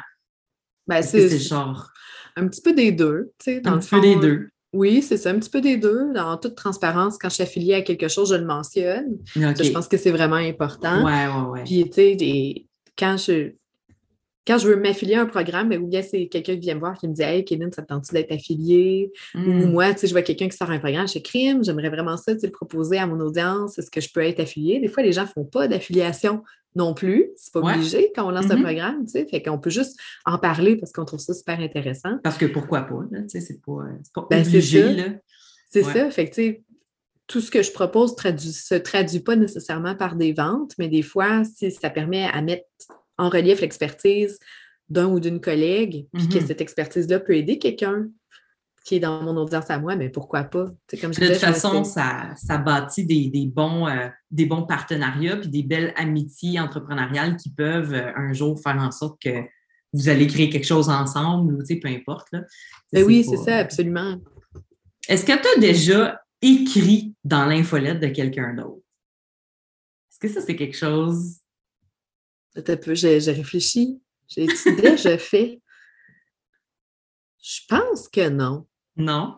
Ben, c'est genre? Un petit peu des deux. Dans un petit peu des deux. Oui, c'est ça, un petit peu des deux. Dans toute transparence, quand je suis affiliée à quelque chose, je le mentionne. Je pense que c'est vraiment important. Oui, oui, oui. Puis, tu sais, quand je, quand je veux m'affilier à un programme, ben, ou bien c'est quelqu'un qui vient me voir qui me dit Hey, Kéline, ça te tente d'être affilié? Ou hmm. moi, tu sais, je vois quelqu'un qui sort un programme, fais crime, j'aimerais vraiment ça, tu le proposer à mon audience. Est-ce que je peux être affilié? Des fois, les gens ne font pas d'affiliation non plus. C'est pas obligé quand on lance un mm-hmm. programme, tu sais. Fait qu'on peut juste en parler parce qu'on trouve ça super intéressant. Parce que pourquoi pas, tu sais, c'est pas, pas ben, obligé, C'est ça. Fait que, tu sais, tout ce que je propose ne se traduit pas nécessairement par des ventes, mais des fois, si ça permet à mettre en relief l'expertise d'un ou d'une collègue, puis que mhm. cette expertise-là peut aider quelqu'un qui est dans mon audience à moi, mais pourquoi pas? Comme de toute façon, ça, ça bâtit des, bons, euh, des bons partenariats puis des belles amitiés entrepreneuriales qui peuvent euh, un jour faire en sorte que vous allez créer quelque chose ensemble, ou peu importe. Là. Ben oui, c'est ça, absolument. Est-ce que tu as déjà écrit dans l'infolette de quelqu'un d'autre? Est-ce que ça, c'est quelque chose j'ai réfléchi, j'ai étudié, je fais. Je pense que non. Non.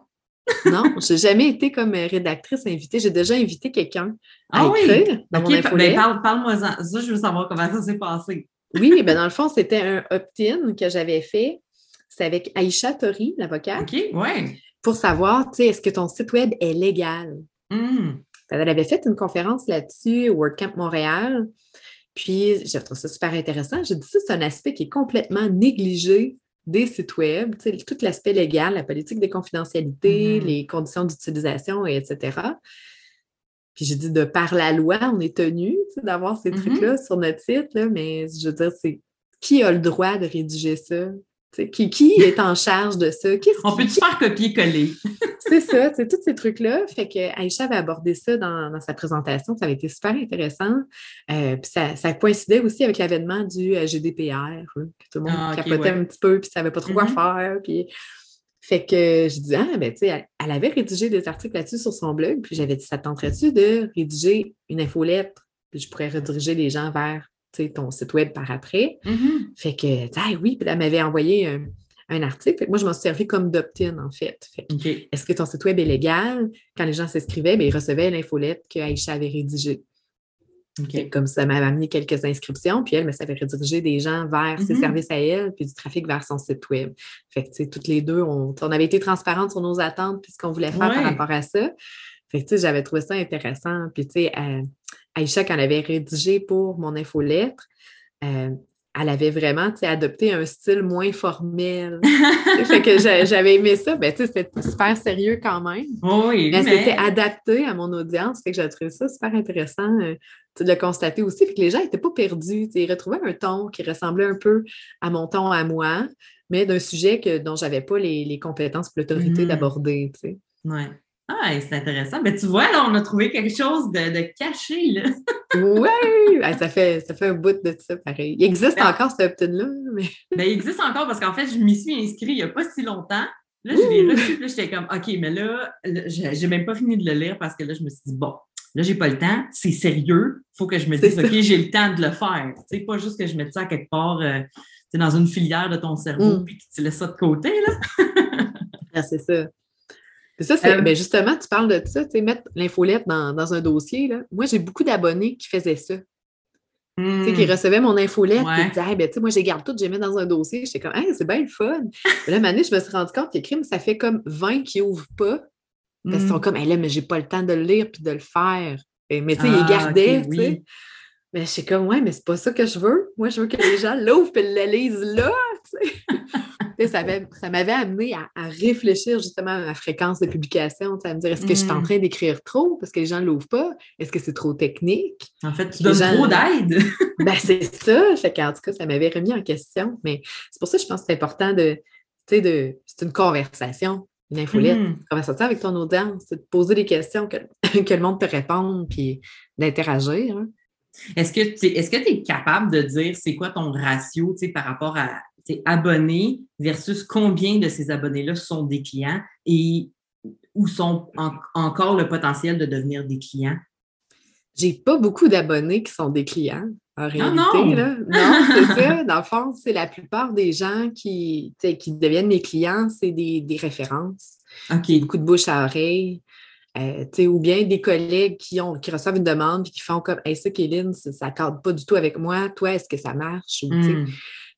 non, je n'ai jamais été comme rédactrice invitée. J'ai déjà invité quelqu'un à ah écrire oui? dans mon ben, Parle-moi ça. je veux savoir comment ça s'est passé. oui, ben dans le fond, c'était un opt-in que j'avais fait. C'est avec Aïcha Tori, l'avocate. OK, oui. Pour savoir, tu sais, est-ce que ton site web est légal? Hmm. Elle avait fait une conférence là-dessus au WordCamp Montréal. Puis, je trouve ça super intéressant. J'ai dit ça, c'est un aspect qui est complètement négligé des sites web, tout l'aspect légal, la politique de confidentialité, mm-hmm. les conditions d'utilisation, etc. Puis j'ai dit, de par la loi, on est tenu d'avoir ces mm-hmm. trucs-là sur notre site, là, mais je veux dire, c'est qui a le droit de rédiger ça? Qui, qui, est en charge de ça? On peut-tu faire copier-coller? c'est ça, c'est tous ces trucs-là. Fait que Aïcha avait abordé ça dans, sa présentation. Ça avait été super intéressant. Euh, puis ça, coïncidait aussi avec l'avènement du euh, GDPR, hein, que tout le monde ah, capotait un petit peu, puis ne savait pas trop quoi mm-hmm. faire. Puis... Fait que je dis, ah, ben, tu sais, elle, avait rédigé des articles là-dessus sur son blog, puis j'avais dit, ça tenterait-tu de rédiger une infolettre? Puis je pourrais rediriger les gens vers ton site web par après. Mm-hmm. Fait que, ah oui, puis elle m'avait envoyé un, article. moi, je m'en suis servi comme d'opt-in, en fait. Est-ce que ton site web est légal? Quand les gens s'inscrivaient, ben, ils recevaient l'infolette que Aïcha avait rédigée. Comme ça m'avait amené quelques inscriptions, puis elle me savait rediriger des gens vers ses mm-hmm. services à elle, puis du trafic vers son site web. Fait que, tu sais, toutes les deux, on, avait été transparentes sur nos attentes, puis ce qu'on voulait faire par rapport à ça. Fait que, tu sais, j'avais trouvé ça intéressant. Puis, tu sais, Aïcha, quand elle avait rédigé pour mon infolettre, euh, elle avait vraiment adopté un style moins formel. fait que j'avais aimé ça. Ben, c'était super sérieux quand même. Oui, mais, c'était adapté à mon audience. Fait que j'ai trouvé ça super intéressant euh, de le constater aussi. Fait que les gens n'étaient pas perdus. Ils retrouvaient un ton qui ressemblait un peu à mon ton à moi, mais d'un sujet que, dont je n'avais pas les, compétences pour l'autorité mm. d'aborder. Oui. Ah, c'est intéressant. Mais ben, tu vois, là, on a trouvé quelque chose de, caché, là. oui! ça, fait, ça fait un bout de ça, pareil. Il existe ben, encore, ce opt-in-là. Mais... Ben, il existe encore parce qu'en fait, je m'y suis inscrite il n'y a pas si longtemps. Là, je l'ai reçu, là, j'étais comme, OK, mais là, j'ai même pas fini de le lire parce que là, je me suis dit, bon, là, j'ai pas le temps, c'est sérieux, il faut que je me dise, OK, j'ai le temps de le faire. Tu sais, pas juste que je mette ça quelque part euh, dans une filière de ton cerveau mm. puis que tu laisses ça de côté, là. ah, c'est ça. Ça, c'est, euh, ben, justement, tu parles de ça, tu sais, mettre l'infolette dans, dans, un dossier. Là. Moi, j'ai beaucoup d'abonnés qui faisaient ça. Tu sais, qui hmm. recevaient mon infolette et disaient, ben, tu sais, moi, j'ai gardé tout, j'ai mis dans un dossier. J'étais comme, c'est bien le fun. là, année, je me suis rendu compte que crime, ça fait comme 20 qui n'ouvrent pas. Parce qu'ils sont hmm. comme, hey, là, mais j'ai pas le temps de le lire puis de le faire. mais tu sais, ils ah, gardaient, tu sais. Mais je suis comme, ouais, mais c'est pas ça que je veux. Moi, je veux que les gens l'ouvrent et le lisent là. ça, m'avait amené à, réfléchir justement à ma fréquence de publication, à me dire est-ce que je suis en mm. train d'écrire trop? Parce que les gens ne l'ouvrent pas? Est-ce que c'est trop technique? En fait, tu donnes trop d'aide. ben, c'est ça. Fait en tout cas, ça m'avait remis en question. Mais c'est pour ça que je pense que c'est important de. de c'est une conversation, une infolette, mm. une conversation avec ton audience, c'est de poser des questions, que, que le monde te réponde, puis d'interagir. Hein. Est-ce que tu es, capable de dire c'est quoi ton ratio par rapport à abonnés versus combien de ces abonnés-là sont des clients et où sont encore le potentiel de devenir des clients? J'ai pas beaucoup d'abonnés qui sont des clients, en ah réalité. non, non c'est ça. Dans le fond, c'est la plupart des gens qui, qui deviennent mes clients, c'est des, références. OK. Beaucoup de bouche à oreille. Euh, ou bien des collègues qui, ont, qui reçoivent une demande et qui font comme Hey, ça, Kéline, ça ne cadre pas du tout avec moi. Toi, est-ce que ça marche? Hmm.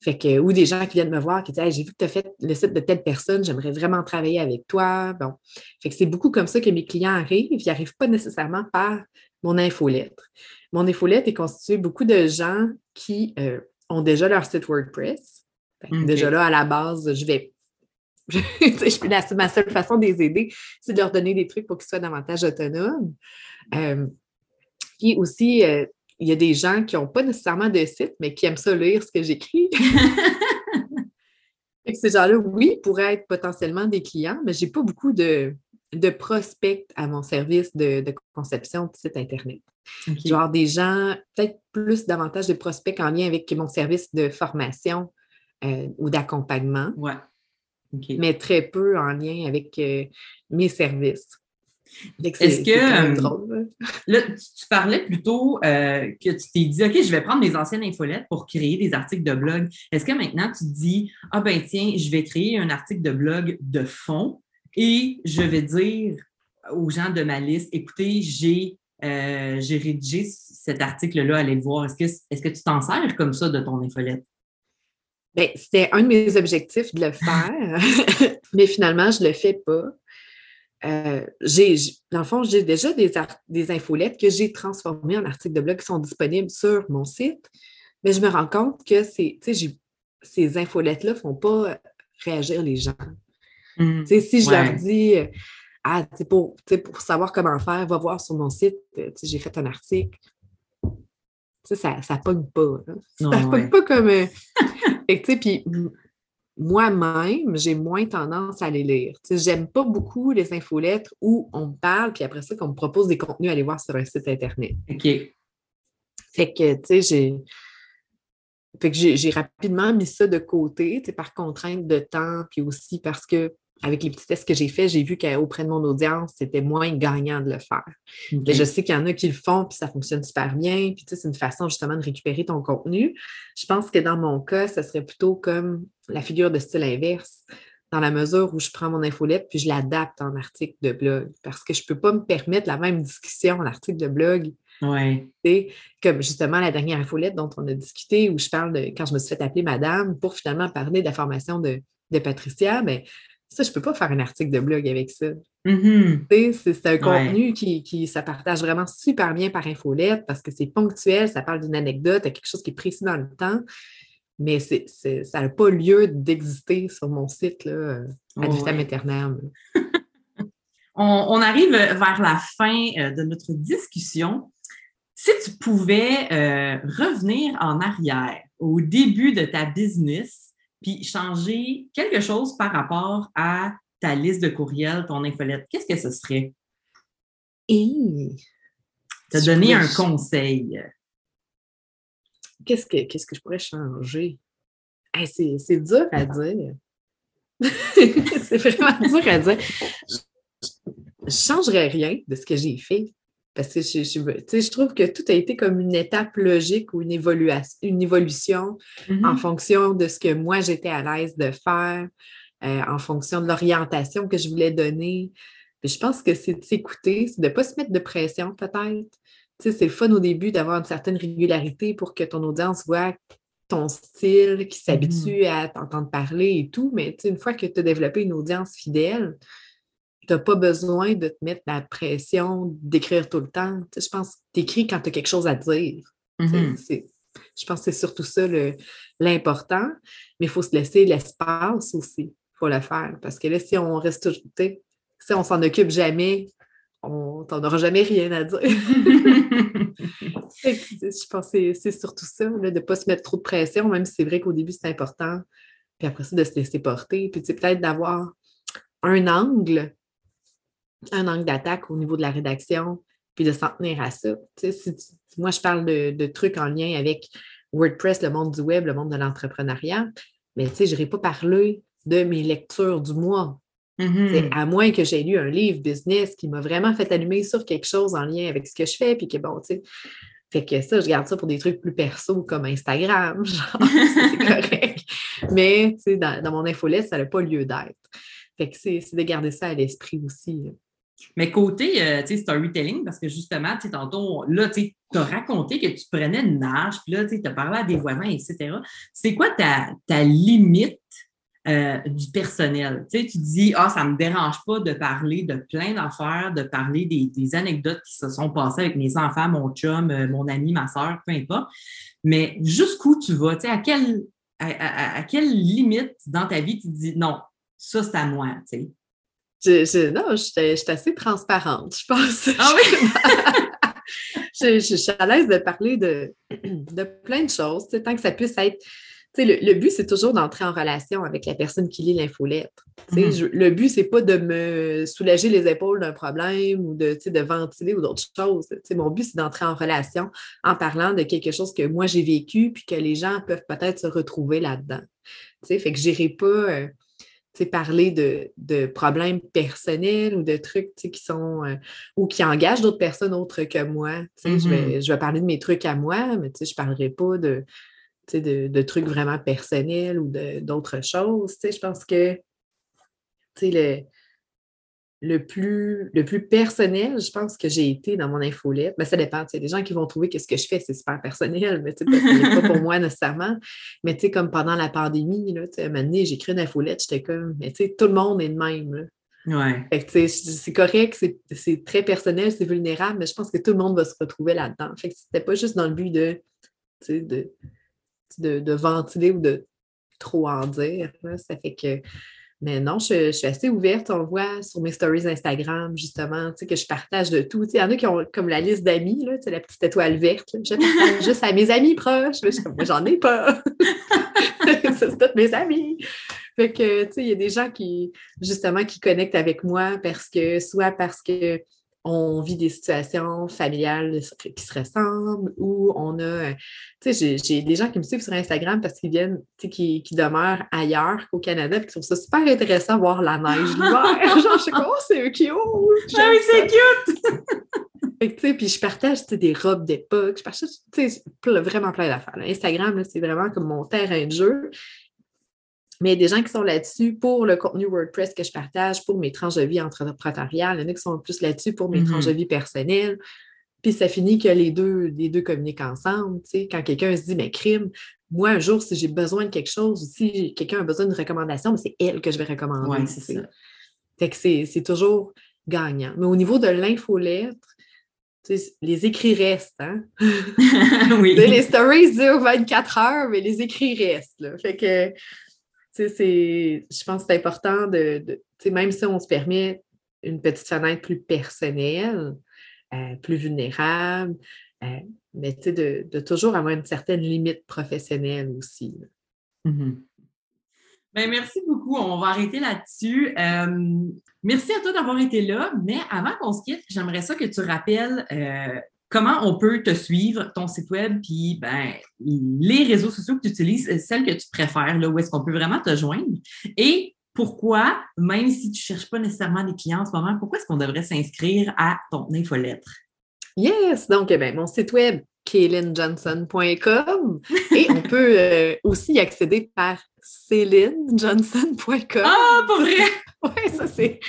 Fait que, ou des gens qui viennent me voir qui disent J'ai vu que tu as fait le site de telle personne, j'aimerais vraiment travailler avec toi. Bon. Fait que c'est beaucoup comme ça que mes clients arrivent. Ils n'arrivent pas nécessairement par mon infolettre. Mon infolettre est constitué beaucoup de gens qui euh, ont déjà leur site WordPress. Déjà là, à la base, je vais je, ma seule façon de les aider, c'est de leur donner des trucs pour qu'ils soient davantage autonomes. Euh, puis aussi, euh, il y a des gens qui n'ont pas nécessairement de site, mais qui aiment ça lire ce que j'écris. ces gens-là, oui, pourraient être potentiellement des clients, mais je n'ai pas beaucoup de, prospects à mon service de, conception de site Internet. Genre des gens, peut-être plus davantage de prospects en lien avec mon service de formation euh, ou d'accompagnement. Ouais mais très peu en lien avec euh, mes services. Est-ce que. drôle, là, tu, parlais plutôt euh, que tu t'es dit, OK, je vais prendre mes anciennes infolettes pour créer des articles de blog. Est-ce que maintenant tu te dis, ah ben tiens, je vais créer un article de blog de fond et je vais dire aux gens de ma liste, écoutez, j'ai euh, rédigé cet article-là, allez le voir. Est-ce que, est -ce que tu t'en sers comme ça de ton infolette? Ben, c'était un de mes objectifs de le faire, mais finalement, je ne le fais pas. Euh, j'ai, dans le fond, j'ai déjà des, des infolettes que j'ai transformées en articles de blog qui sont disponibles sur mon site, mais je me rends compte que ces, ces infolettes-là ne font pas réagir les gens. Mmh. si je leur dis Ah, pour, pour savoir comment faire, va voir sur mon site, j'ai fait un article. ça ne pogne pas. Ça ne pogne pas comme. Euh, puis moi-même, j'ai moins tendance à les lire. J'aime pas beaucoup les infolettres où on me parle, puis après ça, qu'on me propose des contenus à aller voir sur un site Internet. OK. Fait que, tu sais, j'ai. Fait que j'ai rapidement mis ça de côté, par contrainte de temps, puis aussi parce que avec les petits tests que j'ai faits, j'ai vu qu'auprès de mon audience, c'était moins gagnant de le faire. Mais je sais qu'il y en a qui le font, puis ça fonctionne super bien. Puis, tu sais, c'est une façon justement de récupérer ton contenu. Je pense que dans mon cas, ce serait plutôt comme la figure de style inverse, dans la mesure où je prends mon infolette puis je l'adapte en article de blog. Parce que je ne peux pas me permettre la même discussion en article de blog Oui. Comme justement la dernière infolette dont on a discuté, où je parle de quand je me suis fait appeler madame pour finalement parler de la formation de, Patricia, mais ça, je ne peux pas faire un article de blog avec ça. Mm-hmm. C'est un contenu qui, qui ça partage vraiment super bien par infolette parce que c'est ponctuel, ça parle d'une anecdote, quelque chose qui est précis dans le temps mais ça n'a pas lieu d'exister sur mon site là, à vitam aeternam. on, arrive vers la fin euh, de notre discussion. Si tu pouvais euh, revenir en arrière au début de ta business, puis changer quelque chose par rapport à ta liste de courriels, ton infolette, qu'est-ce que ce serait? Et... Te donner un conseil qu'est-ce que, qu'est-ce que je pourrais changer? c'est, dur à dire. c'est vraiment dur à dire. Je ne changerais rien de ce que j'ai fait. Parce que je, je, trouve que tout a été comme une étape logique ou une, évolution, une évolution mm-hmm. en fonction de ce que moi j'étais à l'aise de faire, euh, en fonction de l'orientation que je voulais donner. je pense que c'est de s'écouter, c'est de ne pas se mettre de pression peut-être c'est le fun au début d'avoir une certaine régularité pour que ton audience voit ton style, qui s'habitue mm-hmm. à t'entendre parler et tout. Mais une fois que tu as développé une audience fidèle, tu n'as pas besoin de te mettre la pression d'écrire tout le temps. je pense que tu écris quand tu as quelque chose à dire. Mm-hmm. Je pense que c'est surtout ça l'important, mais il faut se laisser l'espace aussi. Il faut le faire. Parce que là, si on reste toujours, si on s'en occupe jamais, on t'en aura jamais rien à dire. je pense que c'est surtout ça, de ne pas se mettre trop de pression, même si c'est vrai qu'au début, c'est important. Puis après ça, de se laisser porter. Puis peut-être d'avoir un angle, un angle d'attaque au niveau de la rédaction, puis de s'en tenir à ça. moi, je parle de, trucs en lien avec WordPress, le monde du web, le monde de l'entrepreneuriat, mais je n'irai pas parler de mes lectures du mois. Mm-hmm. À moins que j'ai lu un livre business qui m'a vraiment fait allumer sur quelque chose en lien avec ce que je fais, puis que bon, tu sais. Fait que ça, je garde ça pour des trucs plus perso comme Instagram, genre, c'est correct. Mais, tu sais, dans, mon infolette, ça n'a pas lieu d'être. Fait que c'est de garder ça à l'esprit aussi. Mais côté euh, storytelling, parce que justement, tantôt, là, tu as raconté que tu prenais une nage, puis là, tu as parlé à des voisins, etc. C'est quoi ta, ta limite euh, du personnel? Tu dis, ah, ça ne me dérange pas de parler de plein d'affaires, de parler des, anecdotes qui se sont passées avec mes enfants, mon chum, euh, mon ami, ma soeur, peu importe. Mais jusqu'où tu vas? À quelle, à, quelle limite dans ta vie tu dis, non, ça, c'est à moi, Je, non, je suis assez transparente, je pense. Ah oui? je, suis à l'aise de parler de, de plein de choses, tant que ça puisse être le, but, c'est toujours d'entrer en relation avec la personne qui lit l'infolettre. Mm-hmm. Le but, c'est pas de me soulager les épaules d'un problème ou de, de ventiler ou d'autres choses. mon but, c'est d'entrer en relation en parlant de quelque chose que moi j'ai vécu puis que les gens peuvent peut-être se retrouver là-dedans. Fait que je n'irai pas euh, parler de, problèmes personnels ou de trucs qui sont euh, ou qui engagent d'autres personnes autres que moi. je, vais, mm-hmm. je vais parler de mes trucs à moi, mais je ne parlerai pas de de, de, trucs vraiment personnels ou d'autres choses. Je pense que le, le, plus, le plus personnel, je pense que j'ai été dans mon infolette, mais ben, ça dépend. Il y a des gens qui vont trouver que ce que je fais, c'est super personnel, mais ce n'est pas pour moi nécessairement. Mais comme pendant la pandémie, là, à un moment donné, j'ai écrit une infolette, j'étais comme, mais tout le monde est le même. c'est correct, c'est très personnel, c'est vulnérable, mais je pense que tout le monde va se retrouver là-dedans. Fait que c'était pas juste dans le but de, de de, ventiler ou de trop en dire. Ça fait que. Mais non, je, suis assez ouverte. On le voit sur mes stories Instagram, justement, que je partage de tout. Il y en a qui ont comme la liste d'amis, la petite étoile verte. Je partage juste à mes amis proches. Moi, j'en ai pas. c'est tous mes amis. Fait que, tu sais, il y a des gens qui, justement, qui connectent avec moi parce que, soit parce que on vit des situations familiales qui se ressemblent ou on a, tu sais, j'ai des gens qui me suivent sur Instagram parce qu'ils viennent, tu sais, qui, demeurent ailleurs qu'au Canada et qui trouvent ça super intéressant de voir la neige l'hiver. Genre, je sais quoi, oh, c'est cute! Ah oui, c'est cute! tu sais, puis je partage des robes d'époque, je partage tu sais, vraiment plein d'affaires. Instagram, c'est vraiment comme mon terrain de jeu. Mais des gens qui sont là-dessus pour le contenu WordPress que je partage, pour mes tranches de vie entrepreneuriales, il y en a qui sont plus là-dessus pour mes tranches de mm-hmm. vie personnelles. puis ça finit que les deux, les deux communiquent ensemble. Quand quelqu'un se dit, mais crime, moi, un jour, si j'ai besoin de quelque chose, ou si quelqu'un a besoin d'une recommandation, c'est elle que je vais recommander. Oui, c'est ça. Fait que c'est toujours gagnant. Mais au niveau de l'infolettre, les écrits restent. Hein? oui. Les stories durent 24 heures, mais les écrits restent. Là. Fait que, je pense que c'est important de, même si on se permet une petite fenêtre plus personnelle, euh, plus vulnérable, euh, mais de, de, toujours avoir une certaine limite professionnelle aussi. Mm-hmm. Ben, merci beaucoup. On va arrêter là-dessus. Euh, merci à toi d'avoir été là, mais avant qu'on se quitte, j'aimerais ça que tu rappelles comment on peut te suivre, ton site web, puis ben, les réseaux sociaux que tu utilises, euh, celles que tu préfères, là, où est-ce qu'on peut vraiment te joindre? Et pourquoi, même si tu ne cherches pas nécessairement des clients en ce moment, pourquoi est-ce qu'on devrait s'inscrire à ton infolettre? Yes! Donc, eh ben, mon site web, kaylinjohnson.com et on peut aussi y accéder par célinejohnson.com. Ah, pas vrai? oui, ça c'est.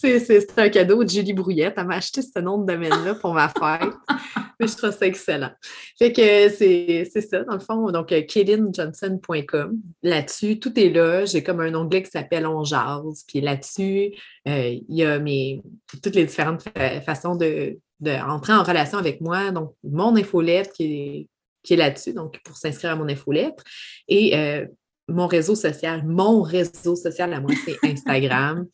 C'est un cadeau de Julie Brouillette. Elle m'a acheté ce nom de domaine-là pour ma fête. Mais je trouve ça excellent. Fait que c'est ça, dans le fond. Donc, KaylinJohnson.com. Là-dessus, tout est là. J'ai comme un onglet qui s'appelle On jase. Puis là-dessus, euh, il y a mes, toutes les différentes façons de, en relation avec moi. Donc, mon infolette qui est, qui est là-dessus, donc pour s'inscrire à mon infolettre. Et euh, mon réseau social, mon réseau social à moi, c'est Instagram.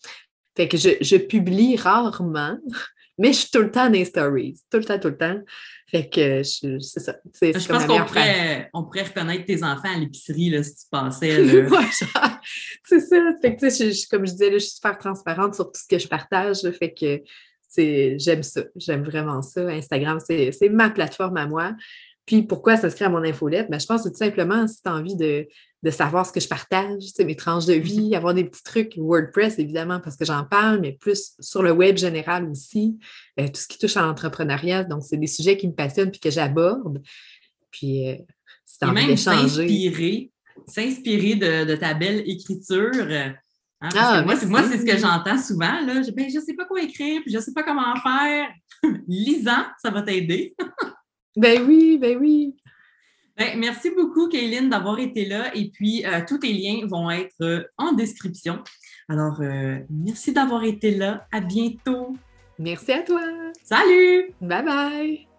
Fait que je, publie rarement, mais je suis tout le temps dans les stories. Tout le temps, tout le temps. Fait que c'est ça. Je pense qu'on pourrait, on pourrait reconnaître tes enfants à l'épicerie si tu passais. c'est ça. Fait que, comme je disais, je suis super transparente sur tout ce que je partage. Fait que j'aime ça. J'aime vraiment ça. Instagram, c'est ma plateforme à moi. Puis pourquoi s'inscrire à mon infolette? Ben, je pense que tout simplement, si tu as envie de, savoir ce que je partage, mes tranches de vie, avoir des petits trucs, WordPress, évidemment, parce que j'en parle, mais plus sur le web général aussi, euh, tout ce qui touche à l'entrepreneuriat. Donc, c'est des sujets qui me passionnent puis que j'aborde. Puis, euh, c'est envie d'échanger. S'inspirer de, ta belle écriture. Euh, hein, ah, moi, c'est ce que j'entends souvent. Là. Je ne ben, sais pas quoi écrire, puis je ne sais pas comment faire. Lisant, ça va t'aider. Ben oui, ben oui. Ben, merci beaucoup, Kayline, d'avoir été là. Et puis, euh, tous tes liens vont être euh, en description. Alors, euh, merci d'avoir été là. À bientôt. Merci à toi. Salut. Bye bye.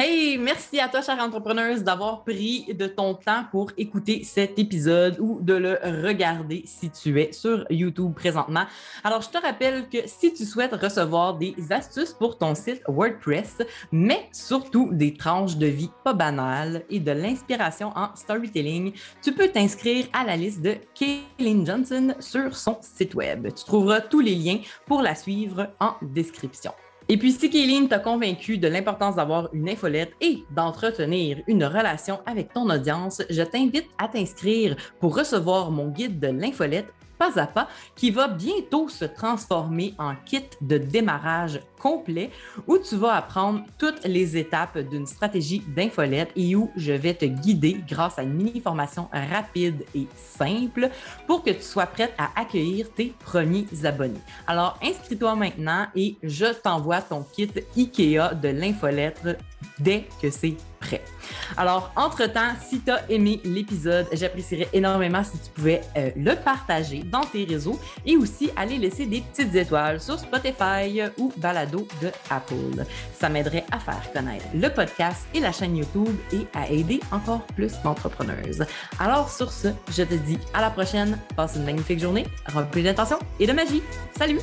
Hey, merci à toi, chère entrepreneuse, d'avoir pris de ton temps pour écouter cet épisode ou de le regarder si tu es sur YouTube présentement. Alors, je te rappelle que si tu souhaites recevoir des astuces pour ton site WordPress, mais surtout des tranches de vie pas banales et de l'inspiration en storytelling, tu peux t'inscrire à la liste de Kaylin Johnson sur son site web. Tu trouveras tous les liens pour la suivre en description. Et puis, si Kéline t'a convaincu de l'importance d'avoir une infolette et d'entretenir une relation avec ton audience, je t'invite à t'inscrire pour recevoir mon guide de l'infolette pas à pas qui va bientôt se transformer en kit de démarrage complet où tu vas apprendre toutes les étapes d'une stratégie d'infolette et où je vais te guider grâce à une mini-formation rapide et simple pour que tu sois prête à accueillir tes premiers abonnés. Alors, inscris-toi maintenant et je t'envoie ton kit IKEA de l'infolettre dès que c'est prêt. Alors, entre-temps, si tu as aimé l'épisode, j'apprécierais énormément si tu pouvais euh, le partager dans tes réseaux et aussi aller laisser des petites étoiles sur Spotify ou Balado de Apple. Ça m'aiderait à faire connaître le podcast et la chaîne YouTube et à aider encore plus d'entrepreneuses. Alors, sur ce, je te dis à la prochaine. Passe une magnifique journée, remplie d'intention et de magie. Salut!